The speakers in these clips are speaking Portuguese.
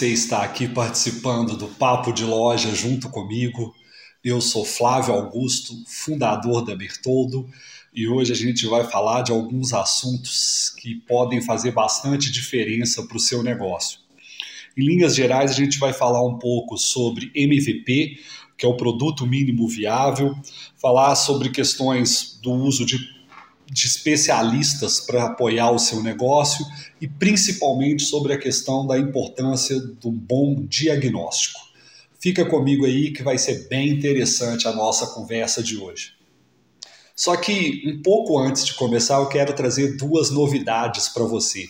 você está aqui participando do Papo de Loja junto comigo. Eu sou Flávio Augusto, fundador da Bertoldo, e hoje a gente vai falar de alguns assuntos que podem fazer bastante diferença para o seu negócio. Em linhas gerais, a gente vai falar um pouco sobre MVP, que é o produto mínimo viável, falar sobre questões do uso de, de especialistas para apoiar o seu negócio e principalmente sobre a questão da importância do bom diagnóstico. Fica comigo aí que vai ser bem interessante a nossa conversa de hoje. Só que um pouco antes de começar, eu quero trazer duas novidades para você.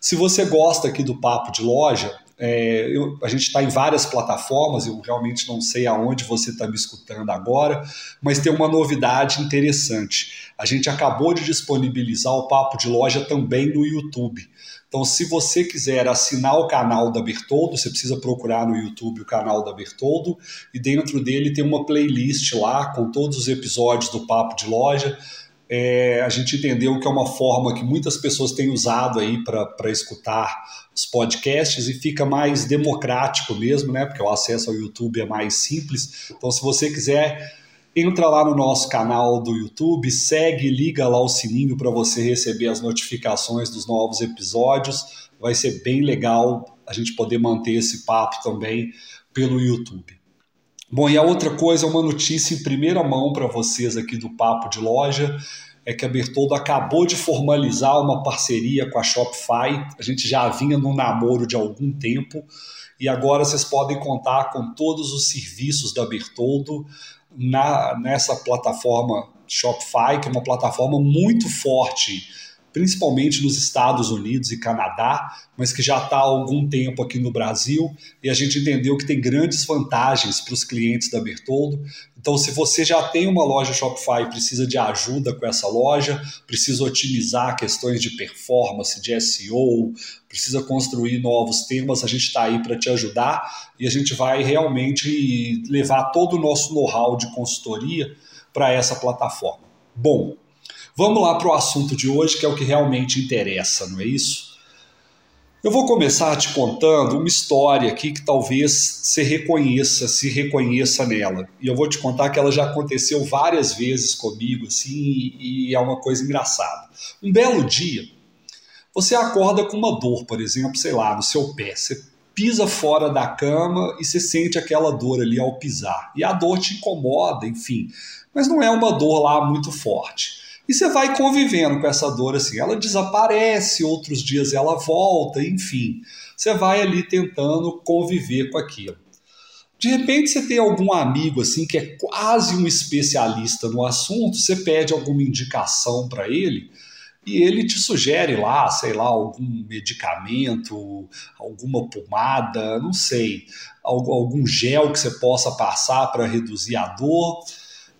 Se você gosta aqui do Papo de Loja, é, eu, a gente está em várias plataformas, eu realmente não sei aonde você está me escutando agora, mas tem uma novidade interessante. A gente acabou de disponibilizar o Papo de Loja também no YouTube. Então, se você quiser assinar o canal da Bertoldo, você precisa procurar no YouTube o canal da Bertoldo e dentro dele tem uma playlist lá com todos os episódios do Papo de Loja. É, a gente entendeu que é uma forma que muitas pessoas têm usado aí para escutar os podcasts e fica mais democrático mesmo, né? Porque o acesso ao YouTube é mais simples. Então, se você quiser entra lá no nosso canal do YouTube, segue, liga lá o sininho para você receber as notificações dos novos episódios. Vai ser bem legal a gente poder manter esse papo também pelo YouTube. Bom, e a outra coisa, uma notícia em primeira mão para vocês aqui do Papo de Loja, é que a Bertoldo acabou de formalizar uma parceria com a Shopify. A gente já vinha num namoro de algum tempo e agora vocês podem contar com todos os serviços da Bertoldo na, nessa plataforma Shopify, que é uma plataforma muito forte, principalmente nos Estados Unidos e Canadá, mas que já está há algum tempo aqui no Brasil, e a gente entendeu que tem grandes vantagens para os clientes da Bertoldo. Então, se você já tem uma loja Shopify e precisa de ajuda com essa loja, precisa otimizar questões de performance, de SEO, precisa construir novos temas, a gente está aí para te ajudar e a gente vai realmente levar todo o nosso know-how de consultoria para essa plataforma. Bom, vamos lá para o assunto de hoje, que é o que realmente interessa, não é isso? Eu vou começar te contando uma história aqui que talvez você reconheça, se reconheça nela. E eu vou te contar que ela já aconteceu várias vezes comigo, assim, e é uma coisa engraçada. Um belo dia, você acorda com uma dor, por exemplo, sei lá, no seu pé. Você pisa fora da cama e você sente aquela dor ali ao pisar. E a dor te incomoda, enfim. Mas não é uma dor lá muito forte. E você vai convivendo com essa dor assim. Ela desaparece, outros dias ela volta, enfim. Você vai ali tentando conviver com aquilo. De repente você tem algum amigo assim que é quase um especialista no assunto, você pede alguma indicação para ele e ele te sugere lá, sei lá, algum medicamento, alguma pomada, não sei, algum gel que você possa passar para reduzir a dor.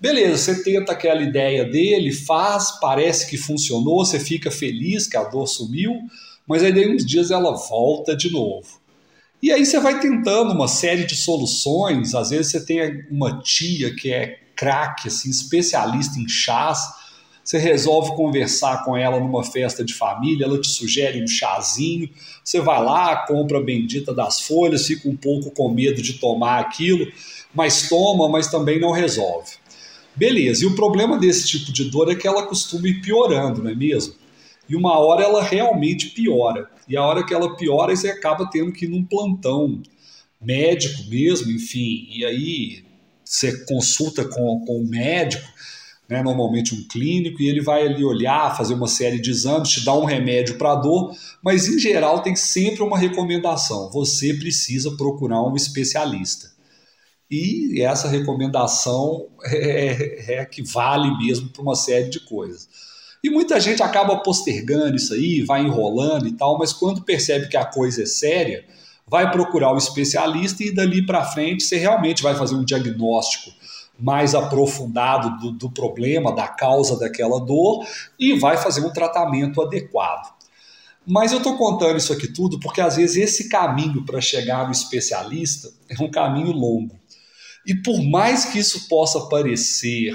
Beleza, você tenta aquela ideia dele, faz, parece que funcionou, você fica feliz que a dor sumiu, mas aí daí uns dias ela volta de novo. E aí você vai tentando uma série de soluções, às vezes você tem uma tia que é craque, assim, especialista em chás, você resolve conversar com ela numa festa de família, ela te sugere um chazinho, você vai lá, compra a bendita das folhas, fica um pouco com medo de tomar aquilo, mas toma, mas também não resolve. Beleza, e o problema desse tipo de dor é que ela costuma ir piorando, não é mesmo? E uma hora ela realmente piora. E a hora que ela piora, você acaba tendo que ir num plantão médico mesmo, enfim. E aí você consulta com, com médico, né, normalmente um clínico, e ele vai ali olhar, fazer uma série de exames, te dar um remédio para a dor, mas em geral tem sempre uma recomendação: você precisa procurar um especialista. E essa recomendação é, é que vale mesmo para uma série de coisas. E muita gente acaba postergando isso aí, vai enrolando e tal, mas quando percebe que a coisa é séria, vai procurar o um especialista e dali para frente você realmente vai fazer um diagnóstico mais aprofundado do, do problema, da causa daquela dor e vai fazer um tratamento adequado. Mas eu estou contando isso aqui tudo porque às vezes esse caminho para chegar no especialista é um caminho longo. E por mais que isso possa parecer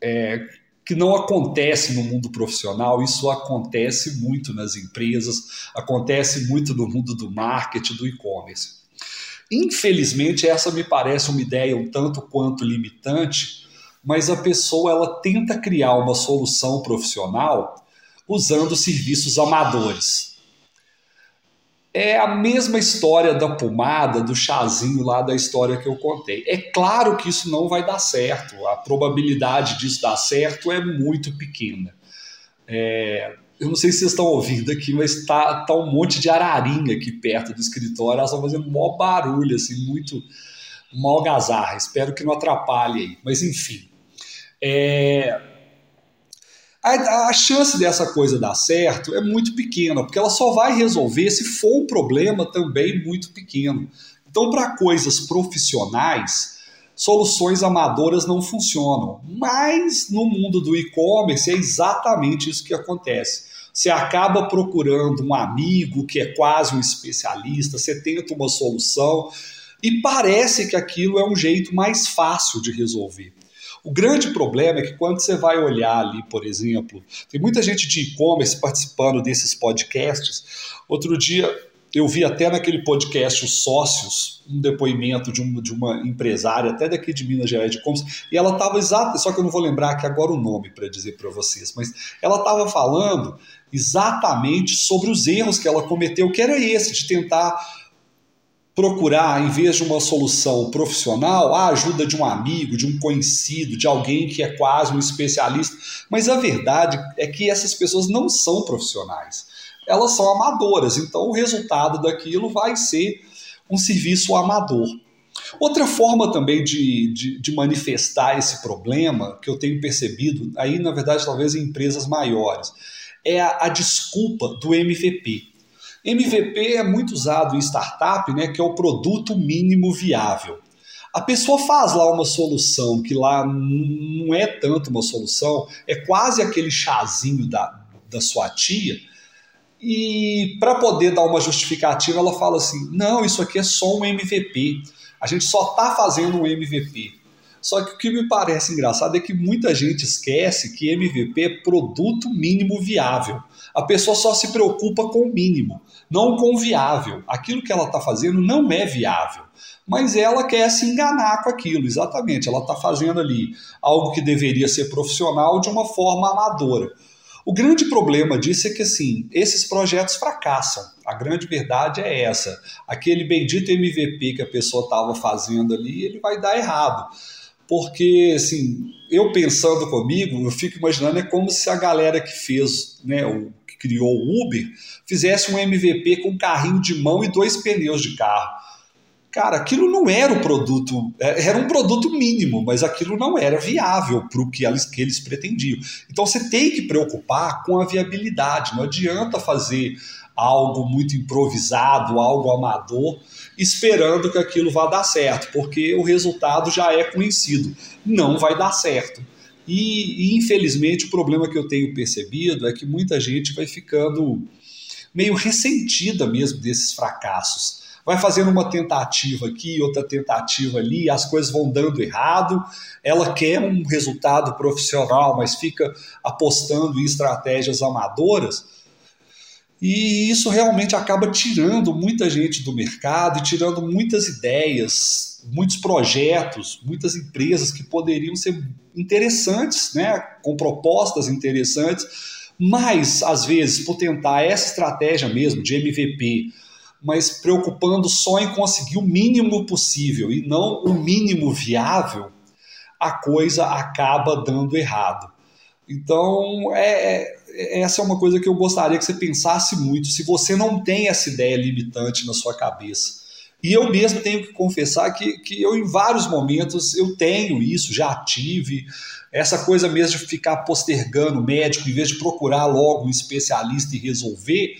é, que não acontece no mundo profissional, isso acontece muito nas empresas, acontece muito no mundo do marketing, do e-commerce. Infelizmente, essa me parece uma ideia um tanto quanto limitante, mas a pessoa ela tenta criar uma solução profissional usando serviços amadores. É a mesma história da pomada, do chazinho lá da história que eu contei. É claro que isso não vai dar certo, a probabilidade disso dar certo é muito pequena. É, eu não sei se vocês estão ouvindo aqui, mas tá, tá um monte de ararinha aqui perto do escritório. Elas estão fazendo maior barulho, assim, muito mal algazarra. Espero que não atrapalhe aí. Mas enfim. É... A, a, chance dessa coisa dar certo é muito pequena, porque ela só vai resolver se for um problema também muito pequeno. Então, para coisas profissionais, soluções amadoras não funcionam. Mas no mundo do e-commerce é exatamente isso que acontece. Você acaba procurando um amigo que é quase um especialista, você tenta uma solução e parece que aquilo é um jeito mais fácil de resolver. O grande problema é que quando você vai olhar ali, por exemplo, tem muita gente de e-commerce participando desses podcasts. Outro dia eu vi até naquele podcast Os Sócios, um depoimento de uma, de uma empresária, até daqui de Minas Gerais, de e ela estava exata, só que eu não vou lembrar aqui agora o nome para dizer para vocês, mas ela estava falando exatamente sobre os erros que ela cometeu, que era esse, de tentar procurar, em vez de uma solução profissional, a ajuda de um amigo, de um conhecido, de alguém que é quase um especialista. Mas a verdade é que essas pessoas não são profissionais elas são amadoras, então o resultado daquilo vai ser um serviço amador. Outra forma também de, de, de, manifestar esse problema que eu tenho percebido, aí na verdade talvez em empresas maiores, é a, a desculpa do MVP. MVP é muito usado em startup, né, que é o produto mínimo viável. A pessoa faz lá uma solução que lá não é tanto uma solução, é quase aquele chazinho da, da sua tia, e para poder dar uma justificativa, ela fala assim: não, isso aqui é só um MVP. A gente só está fazendo um MVP. Só que o que me parece engraçado é que muita gente esquece que MVP é produto mínimo viável. A pessoa só se preocupa com o mínimo, não com o viável. Aquilo que ela está fazendo não é viável, mas ela quer se enganar com aquilo, exatamente. Ela está fazendo ali algo que deveria ser profissional de uma forma amadora. O grande problema disso é que assim, esses projetos fracassam. A grande verdade é essa. Aquele bendito MVP que a pessoa estava fazendo ali, ele vai dar errado. Porque, assim, eu pensando comigo, eu fico imaginando, é como se a galera que fez, né, o criou o Uber, fizesse um MVP com carrinho de mão e dois pneus de carro. Cara, aquilo não era o produto, é, era um produto mínimo, mas aquilo não era viável para o que que eles pretendiam. Então você tem que preocupar com a viabilidade, não adianta fazer algo muito improvisado, algo amador, esperando que aquilo vá dar certo, porque o resultado já é conhecido. Não vai dar certo. E, e infelizmente o problema que eu tenho percebido é que muita gente vai ficando meio ressentida mesmo desses fracassos vai fazendo uma tentativa aqui, outra tentativa ali, as coisas vão dando errado. Ela quer um resultado profissional, mas fica apostando em estratégias amadoras. E isso realmente acaba tirando muita gente do mercado e tirando muitas ideias, muitos projetos, muitas empresas que poderiam ser interessantes, né, com propostas interessantes, mas às vezes por tentar essa estratégia mesmo de MVP, mas preocupando só em conseguir o mínimo possível e não o mínimo viável, a coisa acaba dando errado. Então, é, é, essa é uma coisa que eu gostaria que você pensasse muito, se você não tem essa ideia limitante na sua cabeça. E eu mesmo tenho que confessar que, que eu, em vários momentos, eu tenho isso, já tive, essa coisa mesmo de ficar postergando o médico, em vez de procurar logo um especialista e resolver,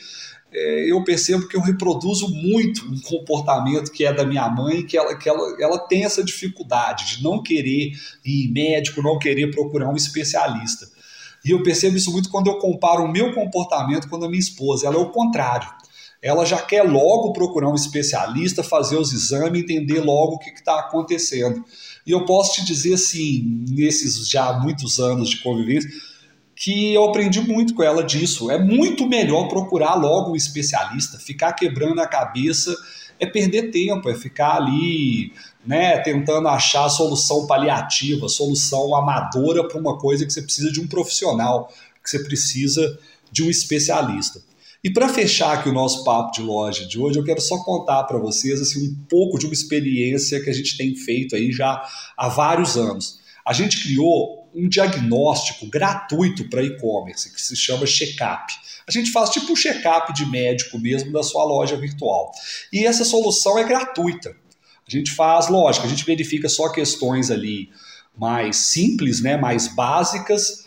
é, eu percebo que eu reproduzo muito um comportamento que é da minha mãe, que ela, que ela, ela tem essa dificuldade de não querer ir médico, não querer procurar um especialista. E eu percebo isso muito quando eu comparo o meu comportamento com a minha esposa. Ela é o contrário. ela já quer logo procurar um especialista, fazer os exames, entender logo o que está acontecendo. E eu posso te dizer assim, nesses já muitos anos de convivência, que eu aprendi muito com ela disso. É muito melhor procurar logo um especialista, ficar quebrando a cabeça é perder tempo, é ficar ali, né, tentando achar solução paliativa, solução amadora para uma coisa que você precisa de um profissional, que você precisa de um especialista. E para fechar aqui o nosso papo de loja de hoje, eu quero só contar para vocês assim, um pouco de uma experiência que a gente tem feito aí já há vários anos. A gente criou um diagnóstico gratuito para e-commerce que se chama Checkup. A gente faz tipo um check-up de médico mesmo da sua loja virtual. E essa solução é gratuita. A gente faz, lógico, a gente verifica só questões ali mais simples, né, mais básicas,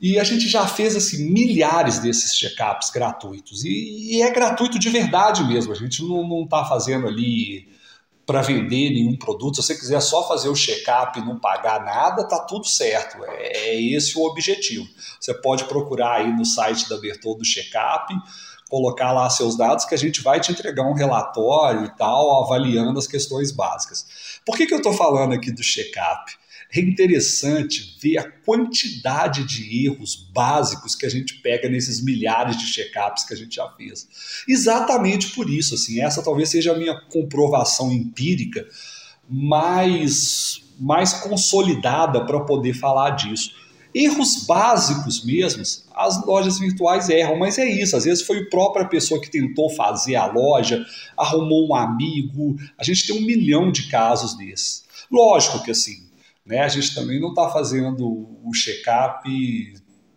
e a gente já fez assim, milhares desses check-ups gratuitos. E, e, é gratuito de verdade mesmo. A gente não está fazendo ali para vender nenhum produto. Se você quiser só fazer o check-up e não pagar nada, tá tudo certo. É, é esse o objetivo. Você pode procurar aí no site da Bertoldo Check-up, colocar lá seus dados que a gente vai te entregar um relatório e tal, avaliando as questões básicas. Por que, que eu estou falando aqui do check-up? É interessante ver a quantidade de erros básicos que a gente pega nesses milhares de check-ups que a gente já fez. Exatamente por isso, assim, essa talvez seja a minha comprovação empírica mais, mais consolidada para poder falar disso. Erros básicos mesmo, as lojas virtuais erram, mas é isso. Às vezes foi a própria pessoa que tentou fazer a loja, arrumou um amigo. A gente tem um milhão de casos desses. Lógico que assim, né? A gente também não está fazendo o check-up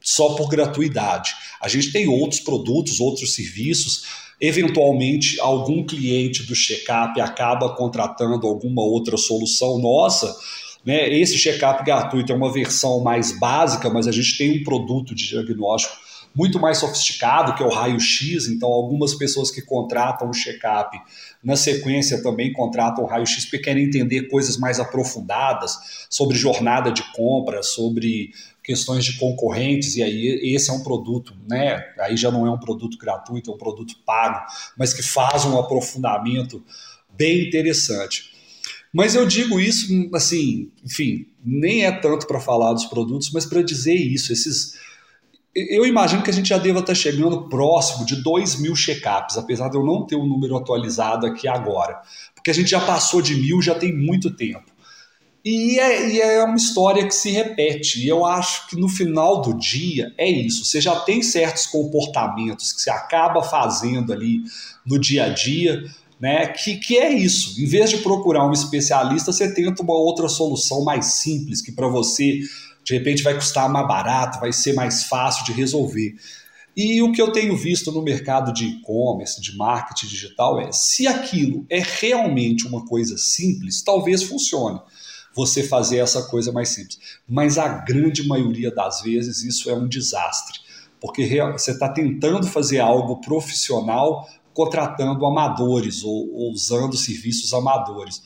só por gratuidade. A gente tem outros produtos, outros serviços. Eventualmente, algum cliente do check-up acaba contratando alguma outra solução nossa. Né? Esse check-up gratuito é uma versão mais básica, mas a gente tem um produto de diagnóstico muito mais sofisticado, que é o raio-x. Então, algumas pessoas que contratam o check-up, na sequência também contratam o raio-x porque querem entender coisas mais aprofundadas sobre jornada de compra, sobre questões de concorrentes, e aí esse é um produto, né? Aí já não é um produto gratuito, é um produto pago, mas que faz um aprofundamento bem interessante. Mas eu digo isso, assim, enfim, nem é tanto para falar dos produtos, mas para dizer isso, esses eu imagino que a gente já deva estar chegando próximo de 2 mil check-ups, apesar de eu não ter o um número atualizado aqui agora. Porque a gente já passou de mil já tem muito tempo. E é, e é, uma história que se repete. E eu acho que no final do dia é isso. Você já tem certos comportamentos que você acaba fazendo ali no dia a dia, né? Que, que é isso. Em vez de procurar um especialista, você tenta uma outra solução mais simples, que para você de repente vai custar mais barato, vai ser mais fácil de resolver. E o que eu tenho visto no mercado de e-commerce, de marketing digital, é se aquilo é realmente uma coisa simples, talvez funcione você fazer essa coisa mais simples. Mas a grande maioria das vezes isso é um desastre, porque você está tentando fazer algo profissional contratando amadores ou, usando serviços amadores.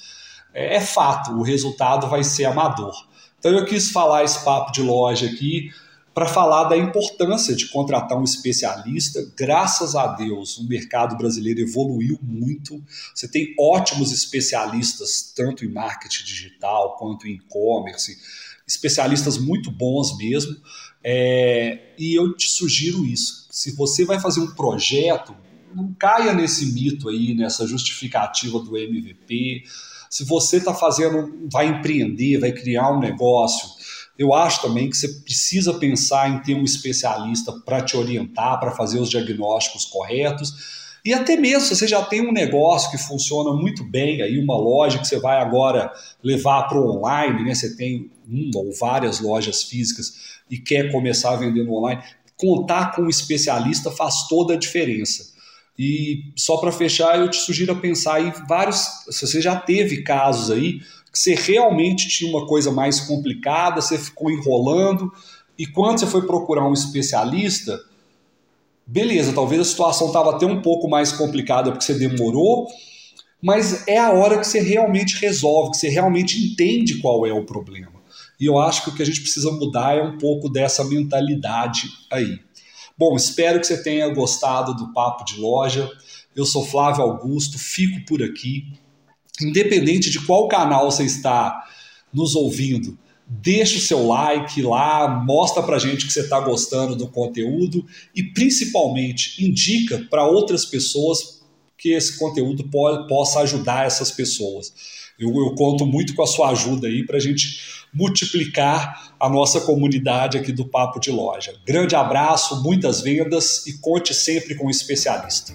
É, é fato, o resultado vai ser amador. Então eu quis falar esse papo de loja aqui para falar da importância de contratar um especialista. Graças a Deus, o mercado brasileiro evoluiu muito. Você tem ótimos especialistas, tanto em marketing digital quanto em e-commerce, especialistas muito bons mesmo. É, e eu te sugiro isso. Se você vai fazer um projeto, não caia nesse mito aí, nessa justificativa do MVP se você está fazendo, vai empreender, vai criar um negócio, eu acho também que você precisa pensar em ter um especialista para te orientar, para fazer os diagnósticos corretos. E até mesmo se você já tem um negócio que funciona muito bem, aí uma loja que você vai agora levar para o online, né? Você tem uma ou várias lojas físicas e quer começar no online, contar com um especialista faz toda a diferença. E só para fechar, eu te sugiro a pensar em vários. Se você já teve casos aí que você realmente tinha uma coisa mais complicada, você ficou enrolando, e quando você foi procurar um especialista, beleza, talvez a situação estava até um pouco mais complicada porque você demorou, mas é a hora que você realmente resolve, que você realmente entende qual é o problema. E eu acho que o que a gente precisa mudar é um pouco dessa mentalidade aí. Bom, espero que você tenha gostado do Papo de Loja. Eu sou Flávio Augusto, fico por aqui. Independente de qual canal você está nos ouvindo, deixa o seu like lá, mostra pra gente que você está gostando do conteúdo e principalmente indica para outras pessoas que esse conteúdo possa ajudar essas pessoas. Eu, eu conto muito com a sua ajuda aí para a gente multiplicar a nossa comunidade aqui do Papo de Loja. Grande abraço, muitas vendas e conte sempre com um especialista.